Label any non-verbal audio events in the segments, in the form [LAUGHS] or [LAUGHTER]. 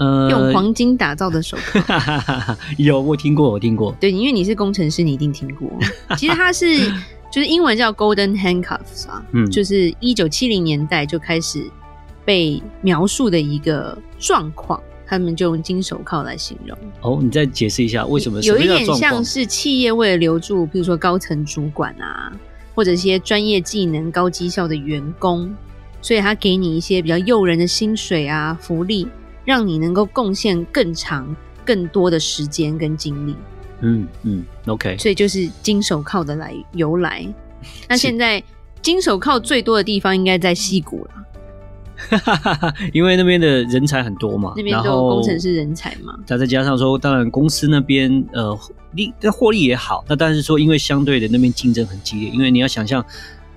呃，用黄金打造的手铐，[LAUGHS] 有我听过，我听过。对，因为你是工程师，你一定听过。[LAUGHS] 其实它是，就是英文叫 Golden Handcuffs 啊，嗯，就是一九七零年代就开始被描述的一个状况，他们就用金手铐来形容。哦，你再解释一下为什么？有一点像是企业为了留住，比如说高层主管啊，或者一些专业技能、高绩效的员工，所以他给你一些比较诱人的薪水啊、福利。让你能够贡献更长、更多的时间跟精力。嗯嗯，OK。所以就是金手铐的来由来。[LAUGHS] 那现在金手铐最多的地方应该在矽谷了，[LAUGHS] 因为那边的人才很多嘛，那边都有工程师人才嘛。再再加上说，当然公司那边呃利获利也好，那但是说因为相对的那边竞争很激烈，因为你要想象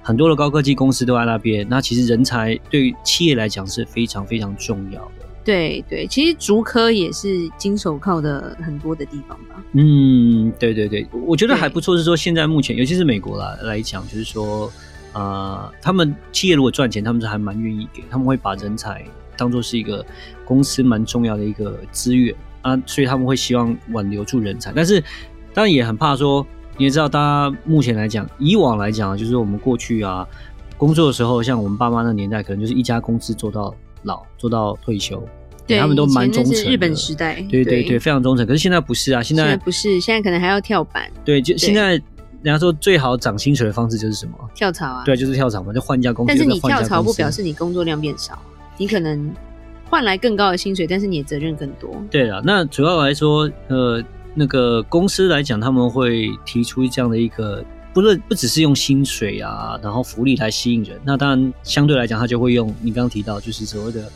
很多的高科技公司都在那边，那其实人才对企业来讲是非常非常重要的。对对，其实竹科也是金手铐的很多的地方吧。嗯，对对对，我觉得还不错。是说现在目前，尤其是美国啦来讲，就是说，呃，他们企业如果赚钱，他们是还蛮愿意给，他们会把人才当做是一个公司蛮重要的一个资源啊，所以他们会希望挽留住人才。但是当然也很怕说，你也知道，大家目前来讲，以往来讲，就是我们过去啊工作的时候，像我们爸妈那年代，可能就是一家公司做到。老做到退休，对，他们都蛮忠诚。日本时代，对对对，非常忠诚。可是现在不是啊，现在不是，现在可能还要跳板。对，就现在，人家说最好涨薪水的方式就是什么？跳槽啊。对，就是跳槽嘛，就换一家公司。但是你跳槽不表示你工作量变少，你可能换来更高的薪水，但是你的责任更多。对了，那主要来说，呃，那个公司来讲，他们会提出这样的一个。不论不只是用薪水啊，然后福利来吸引人，那当然相对来讲，他就会用你刚刚提到，就是所谓的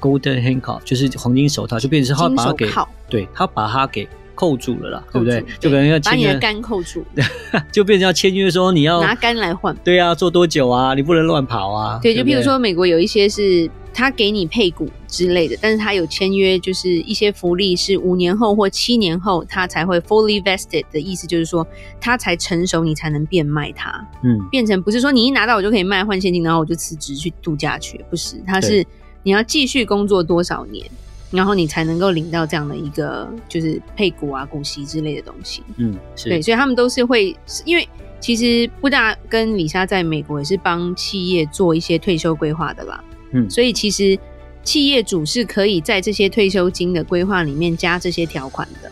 golden handcuff，就是黄金手套，就变成是他把它给，对，他把它给扣住了啦，对不对？就可能要把你的肝扣住，[LAUGHS] 就变成要签约说你要拿肝来换，对啊，做多久啊？你不能乱跑啊。对，就譬如说美国有一些是。他给你配股之类的，但是他有签约，就是一些福利是五年后或七年后他才会 fully vested 的意思，就是说他才成熟，你才能变卖它，嗯，变成不是说你一拿到我就可以卖换现金，然后我就辞职去度假去，不是，他是你要继续工作多少年，然后你才能够领到这样的一个就是配股啊、股息之类的东西，嗯，是。对，所以他们都是会，因为其实布大跟李莎在美国也是帮企业做一些退休规划的啦。嗯，所以其实企业主是可以在这些退休金的规划里面加这些条款的。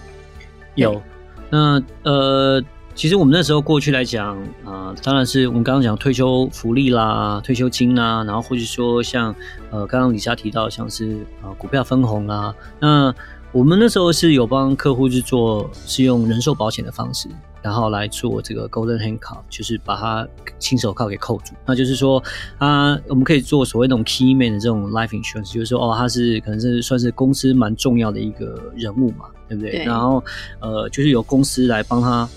有，那呃，其实我们那时候过去来讲啊，呃，当然是我们刚刚讲退休福利啦、退休金啦，然后或者说像呃，刚刚李莎提到像是呃股票分红啦，那我们那时候是有帮客户去做是用人寿保险的方式。然后来做这个 Golden Handcuff，就是把它金手铐给扣住。那就是说，啊，我们可以做所谓那种 Key Man 的这种 Life Insurance，就是说，哦，他是可能是算是公司蛮重要的一个人物嘛，对不对？对。然后，呃，就是由公司来帮他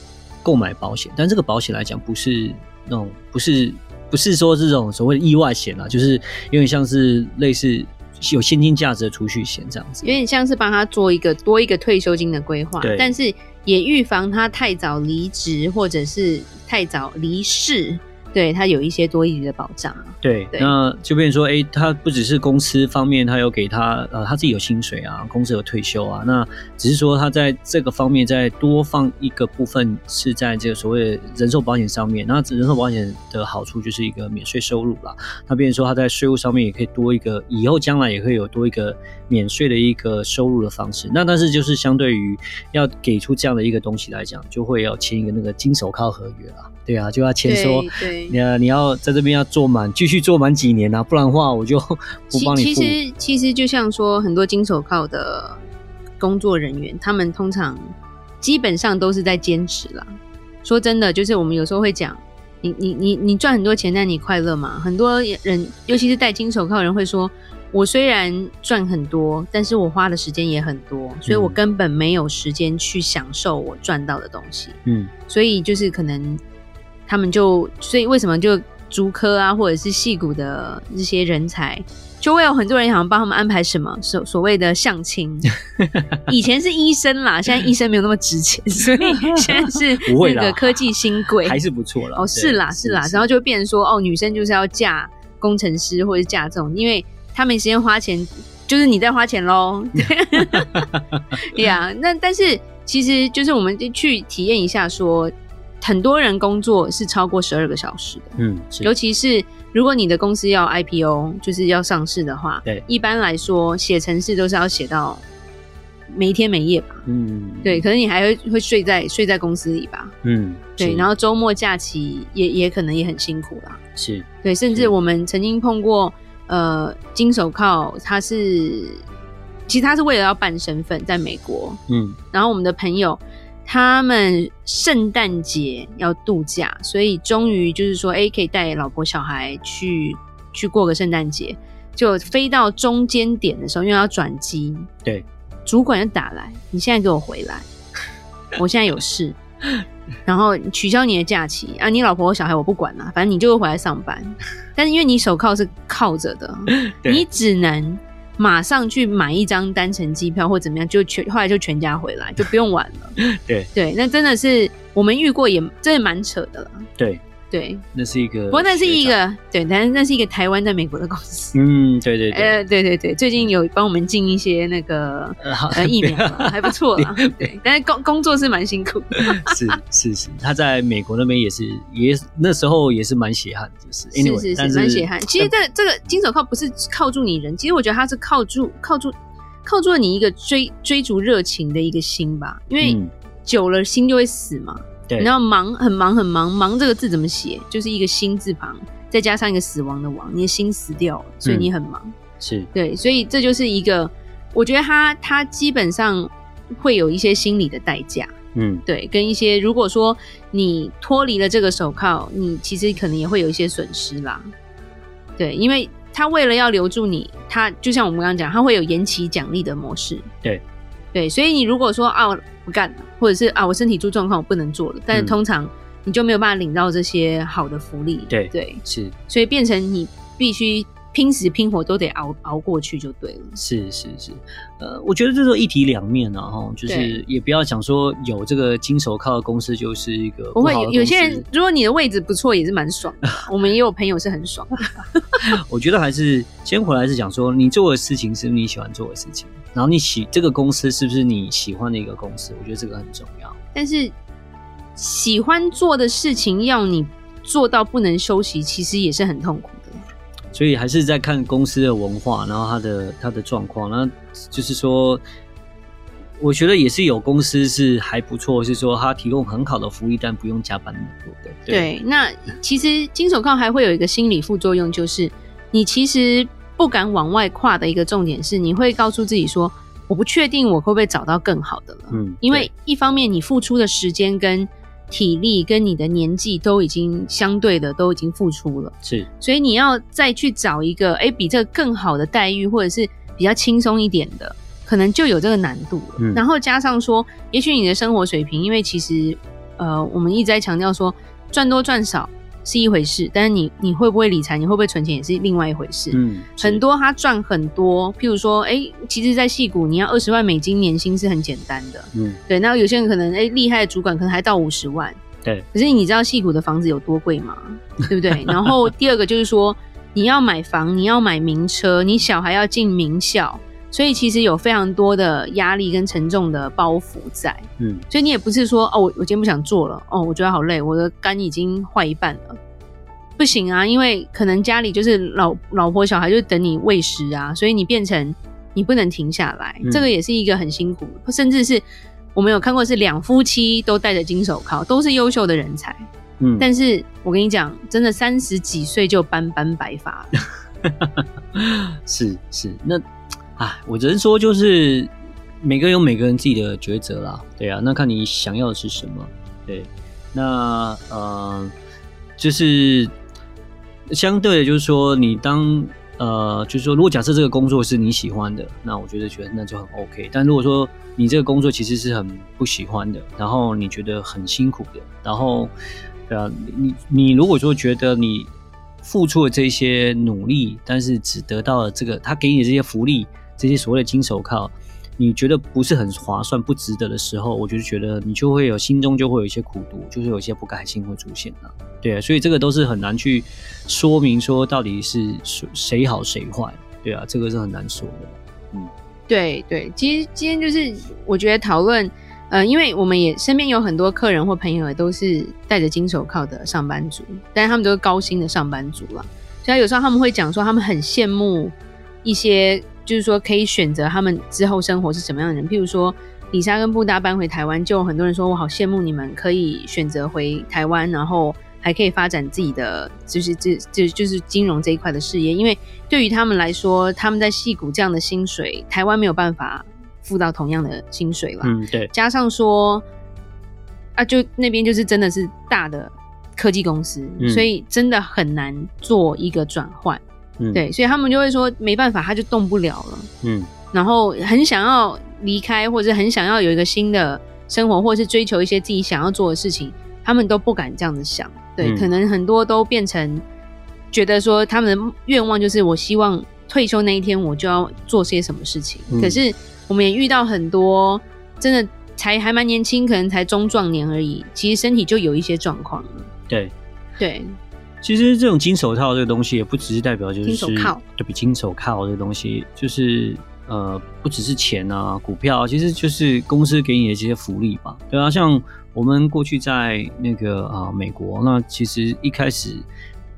购买保险，但这个保险来讲，不是那种，不是不是说这种所谓的意外险啊，就是有点像是类似有现金价值的储蓄险这样子，有点像是帮他做一个多一个退休金的规划，但是。也预防他太早离职或者是太早离世。对，他有一些多余的保障。对，对，那就变成说，哎、欸，他不只是公司方面，他有给他，呃，他自己有薪水啊，公司有退休啊，那只是说他在这个方面再多放一个部分是在这个所谓的人寿保险上面。那人寿保险的好处就是一个免税收入啦。那变成说他在税务上面也可以多一个，以后将来也会有多一个免税的一个收入的方式。那但是就是相对于要给出这样的一个东西来讲，就会要签一个那个金手铐合约啦。对啊，就要签说，你要你要在这边要做满，继续做满几年啊，不然的话我就 [LAUGHS] 不帮你付。其实其实就像说，很多金手铐的工作人员，他们通常基本上都是在坚持啦。说真的，就是我们有时候会讲，你你你你赚很多钱，但你快乐吗？很多人，尤其是戴金手铐的人会说，我虽然赚很多，但是我花的时间也很多，所以我根本没有时间去享受我赚到的东西。嗯，所以就是可能他们就，所以为什么就竹科啊，或者是戏骨的这些人才。就会有很多人想帮他们安排什么所所谓的相亲，[LAUGHS] 以前是医生啦，现在医生没有那么值钱，[LAUGHS] 所以现在是那个科技新贵，还是不错了。哦，是啦是啦，然后就会变成说，哦，女生就是要嫁工程师或者嫁这种，因为他没时间花钱，就是你在花钱喽。[LAUGHS] 对呀，那但是其实就是我们去体验一下说，说很多人工作是超过十二个小时的，嗯，尤其是。如果你的公司要 IPO，就是要上市的话，对，一般来说写程式都是要写到没天没夜吧，嗯，对，可能你还会会睡在睡在公司里吧，嗯，对，然后周末假期也也可能也很辛苦啦，是。对，甚至我们曾经碰过，呃，金手铐，他是其实他是为了要办身份在美国，嗯，然后我们的朋友。他们圣诞节要度假，所以终于就是说，哎，可以带老婆小孩去去过个圣诞节。就飞到中间点的时候，因为要转机，对，主管就打来，你现在给我回来，[LAUGHS] 我现在有事，然后取消你的假期啊，你老婆和小孩我不管了，反正你就会回来上班。但是因为你手铐是铐着的，[LAUGHS] 你只能。马上去买一张单程机票或怎么样，就全后来就全家回来，就不用玩了。[LAUGHS] 对对，那真的是我们遇过也真的蛮扯的了。对。对，那是一个，不过那是一个，对，但是那是一个台湾在美国的公司。嗯，对对对，呃，对对对，最近有帮我们进一些那个 [LAUGHS] 呃疫苗，还不错 [LAUGHS] 啦。对，但是工工作是蛮辛苦 [LAUGHS] 的。是是是，他在美国那边也是，也那时候也是蛮血汗，就是。是是是，蛮血汗。其实这这个金手铐不是靠住你人，其实我觉得他是靠住靠住靠住你一个追追逐热情的一个心吧，因为久了心就会死嘛。你知道忙很忙很忙，忙这个字怎么写？就是一个心字旁，再加上一个死亡的亡，你的心死掉了，所以你很忙。嗯、是对，所以这就是一个，我觉得他他基本上会有一些心理的代价。嗯，对，跟一些如果说你脱离了这个手铐，你其实可能也会有一些损失啦。对，因为他为了要留住你，他就像我们刚刚讲，他会有延期奖励的模式。对。对，所以你如果说啊，我不干了，或者是啊，我身体出状况，我不能做了，但是通常你就没有办法领到这些好的福利。对对，是，所以变成你必须拼死拼活都得熬熬过去就对了。是是是，呃，我觉得这是一体两面啊，哈，就是也不要讲说有这个金手铐的公司就是一个不，不会有有些人，如果你的位置不错，也是蛮爽的。我们也有朋友是很爽的。[LAUGHS] [LAUGHS] 我觉得还是先回来是讲说，你做的事情是你喜欢做的事情。然后你喜这个公司是不是你喜欢的一个公司？我觉得这个很重要。但是喜欢做的事情要你做到不能休息，其实也是很痛苦的。所以还是在看公司的文化，然后它的它的状况。那就是说，我觉得也是有公司是还不错，是说他提供很好的福利，但不用加班那么多的。对，对，那其实金手铐还会有一个心理副作用，就是你其实。不敢往外跨的一个重点是，你会告诉自己说：“我不确定我会不会找到更好的了。”嗯，因为一方面你付出的时间跟体力跟你的年纪都已经相对的都已经付出了，是，所以你要再去找一个哎比这个更好的待遇或者是比较轻松一点的，可能就有这个难度了。嗯，然后加上说，也许你的生活水平，因为其实呃我们一直在强调说赚多赚少。是一回事，但是你你会不会理财，你会不会存钱，也是另外一回事。嗯，很多他赚很多，譬如说，哎、欸，其实，在戏谷你要二十万美金年薪是很简单的。嗯，对。那有些人可能，哎、欸，厉害的主管可能还到五十万。对。可是你知道戏谷的房子有多贵吗？[LAUGHS] 对不对？然后第二个就是说，你要买房，你要买名车，你小孩要进名校。所以其实有非常多的压力跟沉重的包袱在，嗯，所以你也不是说哦，我我今天不想做了，哦，我觉得好累，我的肝已经坏一半了，不行啊，因为可能家里就是老老婆小孩就等你喂食啊，所以你变成你不能停下来，嗯，这个也是一个很辛苦，甚至是我们有看过是两夫妻都戴着金手铐，都是优秀的人才，嗯，但是我跟你讲，真的三十几岁就斑斑白发了，[LAUGHS] 是是。那。啊，我只能说，就是每个人有每个人自己的抉择啦，对啊，那看你想要的是什么，对，那呃，就是相对的，就是说，你当呃，就是说，如果假设这个工作是你喜欢的，那我觉得觉得那就很 OK。但如果说你这个工作其实是很不喜欢的，然后你觉得很辛苦的，然后，对啊，你你如果说觉得你付出了这些努力，但是只得到了这个他给你这些福利，这些所谓的金手铐。你觉得不是很划算、不值得的时候，我就觉得你就会有心中就会有一些苦毒，就是有一些不开心会出现了。对啊，所以这个都是很难去说明说到底是谁好谁坏。对啊，这个是很难说的。嗯，对对，其实今天就是我觉得讨论，呃，因为我们也身边有很多客人或朋友都是戴着金手铐的上班族，但是他们都是高薪的上班族了。所以有时候他们会讲说，他们很羡慕一些。就是说，可以选择他们之后生活是什么样的人。譬如说，李莎跟布达搬回台湾，就很多人说我好羡慕你们可以选择回台湾，然后还可以发展自己的，就是这这就是金融这一块的事业。因为对于他们来说，他们在戏谷这样的薪水，台湾没有办法付到同样的薪水了。嗯，对。加上说，啊，就那边就是真的是大的科技公司，嗯，所以真的很难做一个转换。嗯、对，所以他们就会说没办法，他就动不了了。嗯，然后很想要离开，或者很想要有一个新的生活，或者是追求一些自己想要做的事情，他们都不敢这样子想。对，嗯、可能很多都变成觉得说他们的愿望就是我希望退休那一天我就要做些什么事情。嗯、可是我们也遇到很多真的才还蛮年轻，可能才中壮年而已，其实身体就有一些状况了。对，对。其实这种金手套这个东西也不只是代表就是金手铐，对比金手铐这个东西，就是呃不只是钱啊，股票，其实就是公司给你的这些福利吧。对啊，像我们过去在那个啊、呃、美国，那其实一开始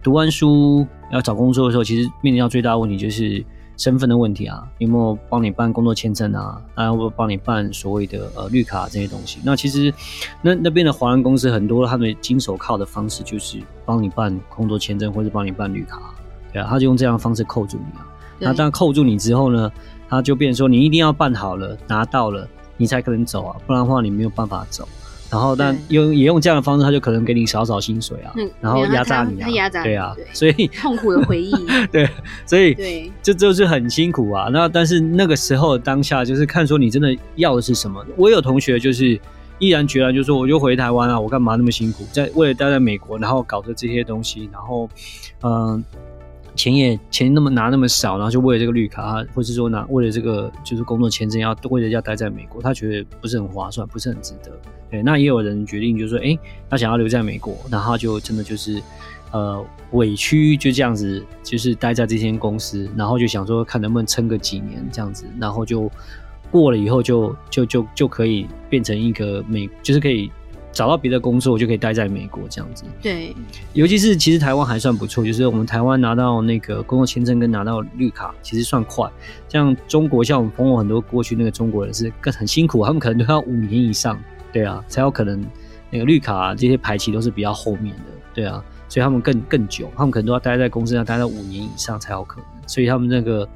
读完书要找工作的时候，其实面临到最大的问题就是。身份的问题啊，有没有帮你办工作签证啊？然后帮你办所谓的呃绿卡这些东西。那其实那那边的华人公司很多，他们金手铐的方式就是帮你办工作签证或者帮你办绿卡，对啊，他就用这样的方式扣住你啊。那当扣住你之后呢，他就变成说你一定要办好了，拿到了你才可能走啊，不然的话你没有办法走。然后，但用也用这样的方式，他就可能给你少少薪水啊，嗯、然后压榨你啊，压榨对啊，所以痛苦的回忆，[LAUGHS] 对，所以对，这就是很辛苦啊。那但是那个时候当下就是看说你真的要的是什么。我有同学就是毅然决然就说，我就回台湾啊，我干嘛那么辛苦，在为了待在美国，然后搞着这些东西，然后嗯。呃钱也钱那么拿那么少，然后就为了这个绿卡，或是说拿为了这个就是工作签证要为了要待在美国，他觉得不是很划算，不是很值得。对，那也有人决定就是说，哎，他想要留在美国，然后就真的就是呃委屈就这样子，就是待在这间公司，然后就想说看能不能撑个几年这样子，然后就过了以后就就就就可以变成一个美，就是可以。找到别的工作，我就可以待在美国这样子。对，尤其是其实台湾还算不错，就是我们台湾拿到那个工作签证跟拿到绿卡，其实算快。像中国，像我们朋友很多过去那个中国人是更很辛苦，他们可能都要五年以上，对啊，才有可能那个绿卡啊，这些排期都是比较后面的，对啊，所以他们更更久，他们可能都要待在公司要待到五年以上才有可能，所以他们那个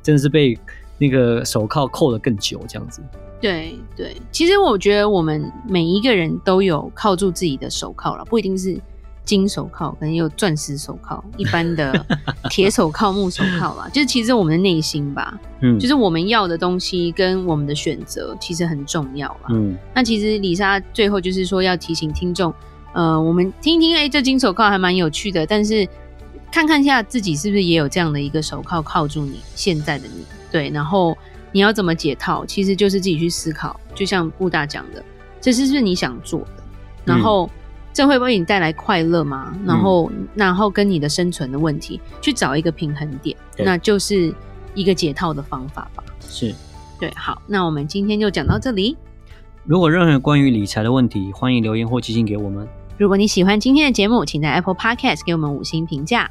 真的是被那个手铐扣的更久这样子。对对，其实我觉得我们每一个人都有铐住自己的手铐了，不一定是金手铐，可能也有钻石手铐，一般的 [LAUGHS] 铁手铐、木手铐啦。就是其实我们的内心吧，嗯，就是我们要的东西跟我们的选择其实很重要啦。嗯，那其实李莎最后就是说要提醒听众，呃，我们听听，哎，这金手铐还蛮有趣的，但是看看一下自己是不是也有这样的一个手铐铐住你现在的你，对，然后。你要怎么解套，其实就是自己去思考。就像布大讲的，这是不是你想做的？然后，这会为你带来快乐吗？然后，嗯、然后跟你的生存的问题去找一个平衡点，那就是一个解套的方法吧。是，对。好，那我们今天就讲到这里。如果任何关于理财的问题，欢迎留言或寄信给我们。如果你喜欢今天的节目，请在 Apple Podcast 给我们五星评价。